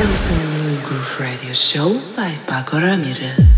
Groove Radio Show by Pako Ramirez.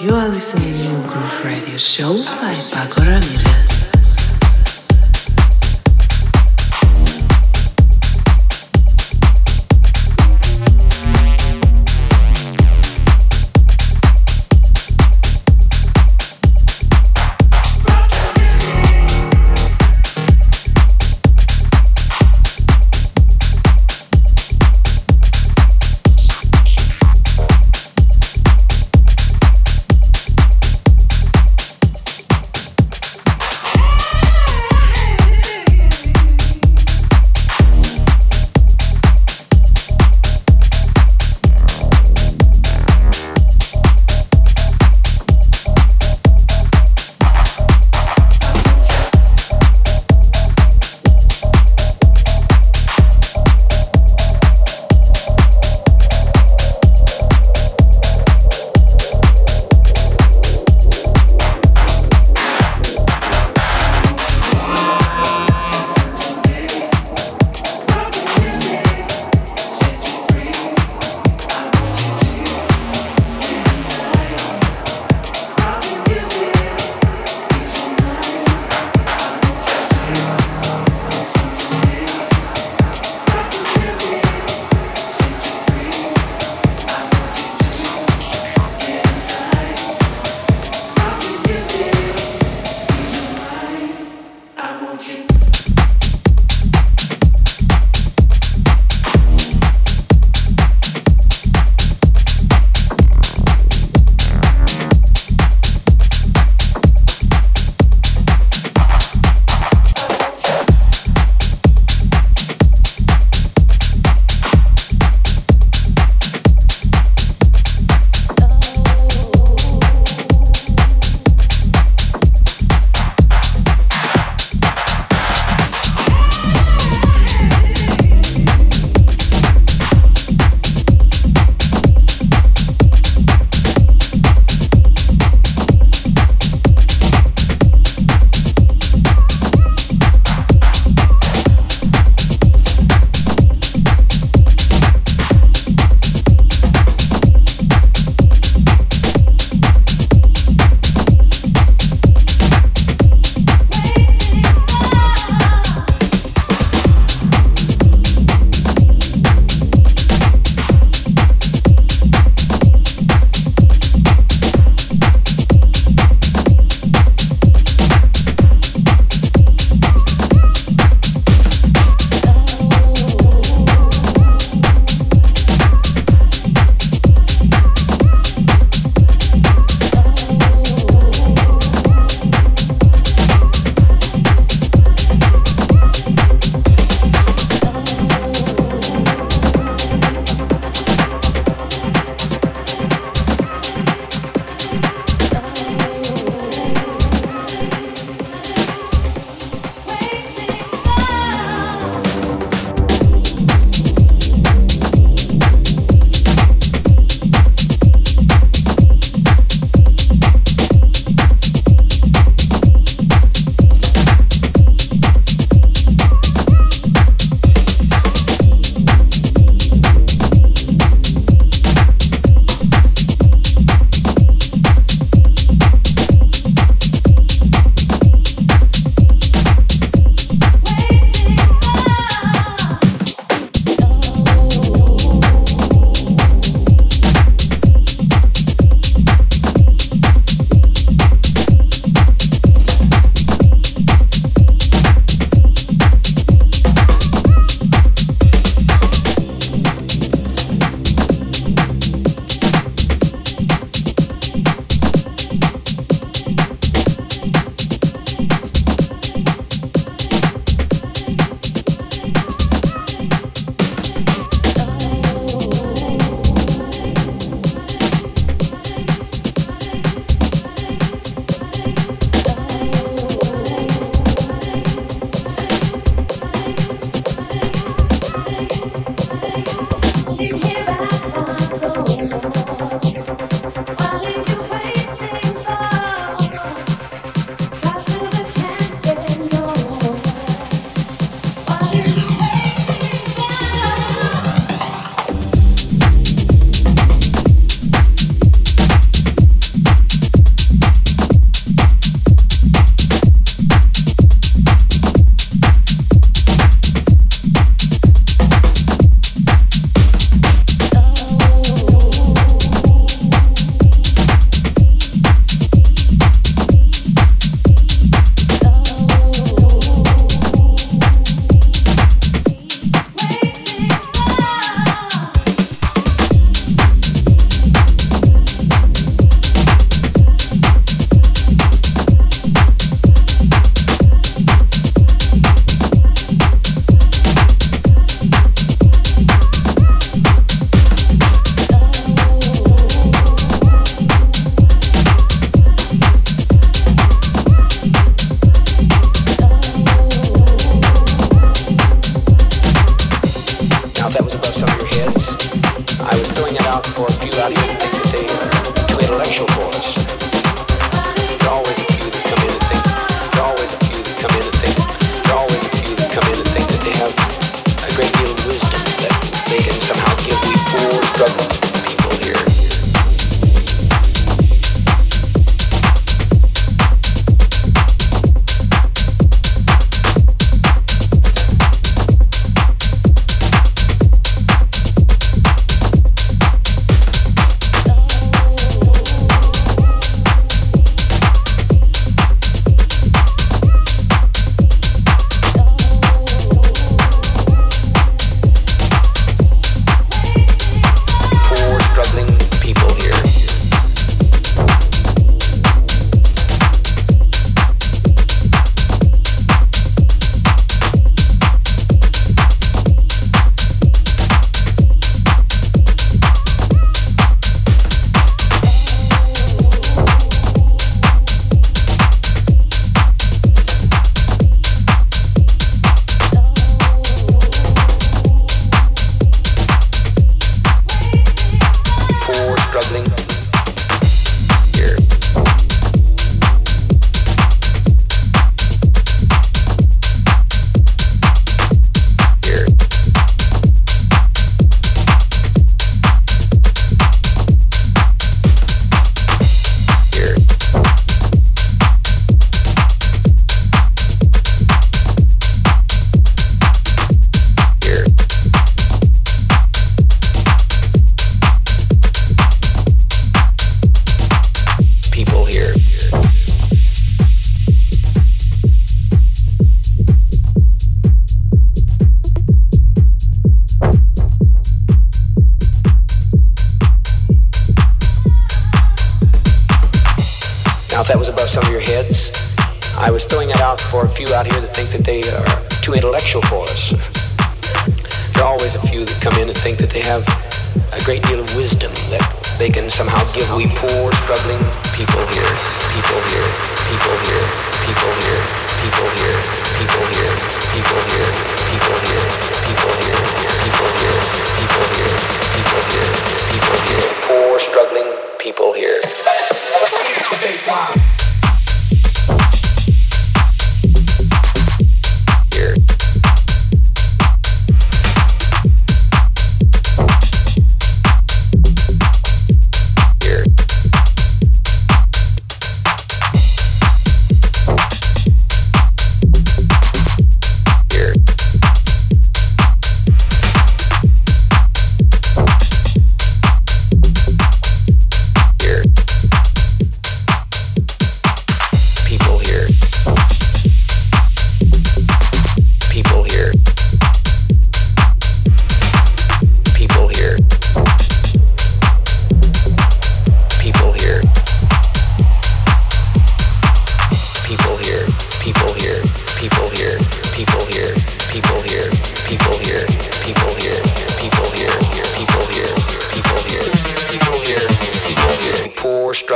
You are listening to Groove Radio Show by Pako Ramirez.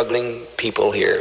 struggling people here.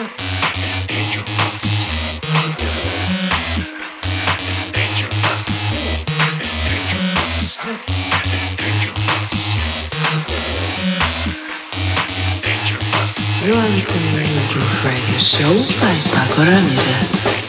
You are listening to Radio Show by Pako Ramirez.